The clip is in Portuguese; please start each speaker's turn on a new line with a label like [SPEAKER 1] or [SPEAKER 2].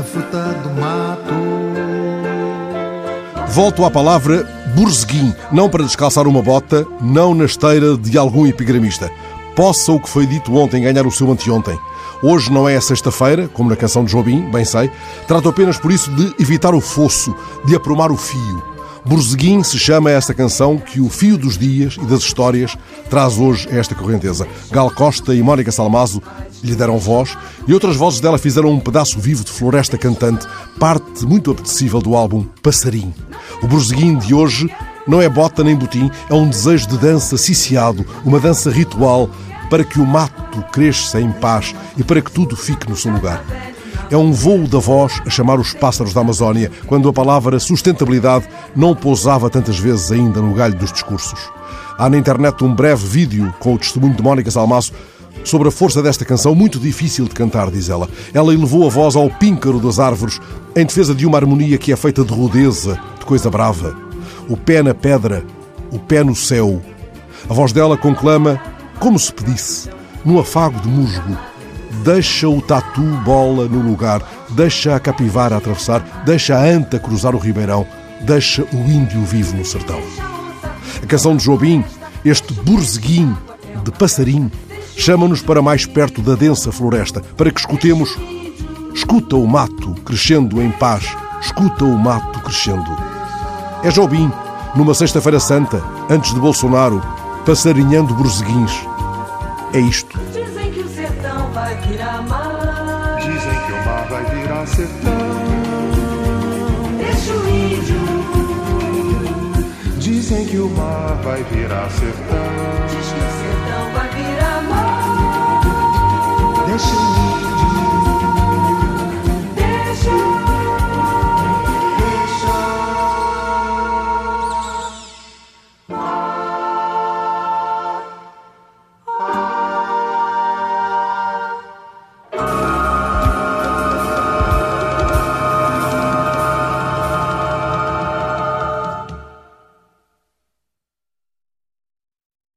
[SPEAKER 1] a fruta do mato.
[SPEAKER 2] Volto à palavra burzeguim, não para descalçar uma bota, não na esteira de algum epigramista. Possa o que foi dito ontem ganhar o seu anteontem. Hoje não é sexta-feira, como na canção de Jobim, bem sei. Trato apenas por isso de evitar o fosso, de aprumar o fio. Borzeguim se chama esta canção que o fio dos dias e das histórias traz hoje a esta correnteza. Gal Costa e Mónica Salmazo lhe deram voz e outras vozes dela fizeram um pedaço vivo de floresta cantante, parte muito apetecível do álbum Passarim. O Borzeguim de hoje não é bota nem botim, é um desejo de dança ciciado, uma dança ritual para que o mato cresça em paz e para que tudo fique no seu lugar. É um voo da voz a chamar os pássaros da Amazónia, quando a palavra sustentabilidade não pousava tantas vezes ainda no galho dos discursos. Há na internet um breve vídeo com o testemunho de Mónica Salmaço sobre a força desta canção, muito difícil de cantar, diz ela. Ela elevou a voz ao píncaro das árvores em defesa de uma harmonia que é feita de rudeza, de coisa brava. O pé na pedra, o pé no céu. A voz dela conclama como se pedisse, num afago de musgo, deixa o tatu bola no lugar, deixa a capivara atravessar, deixa a anta cruzar o ribeirão, deixa o índio vivo no sertão. A canção de Jobim, este burzeguim de passarim, chama-nos para mais perto da densa floresta, para que escutemos Escuta o mato crescendo em paz, escuta o mato crescendo. É Jobim, numa sexta-feira santa, antes de Bolsonaro, passarinhando burzeguins. É isto.
[SPEAKER 3] Dizem que o sertão vai virar mar.
[SPEAKER 4] Dizem que o mar vai virar sertão.
[SPEAKER 3] Deixa o índio.
[SPEAKER 4] Dizem que o mar vai virar sertão.
[SPEAKER 3] Diz que o sertão vai virar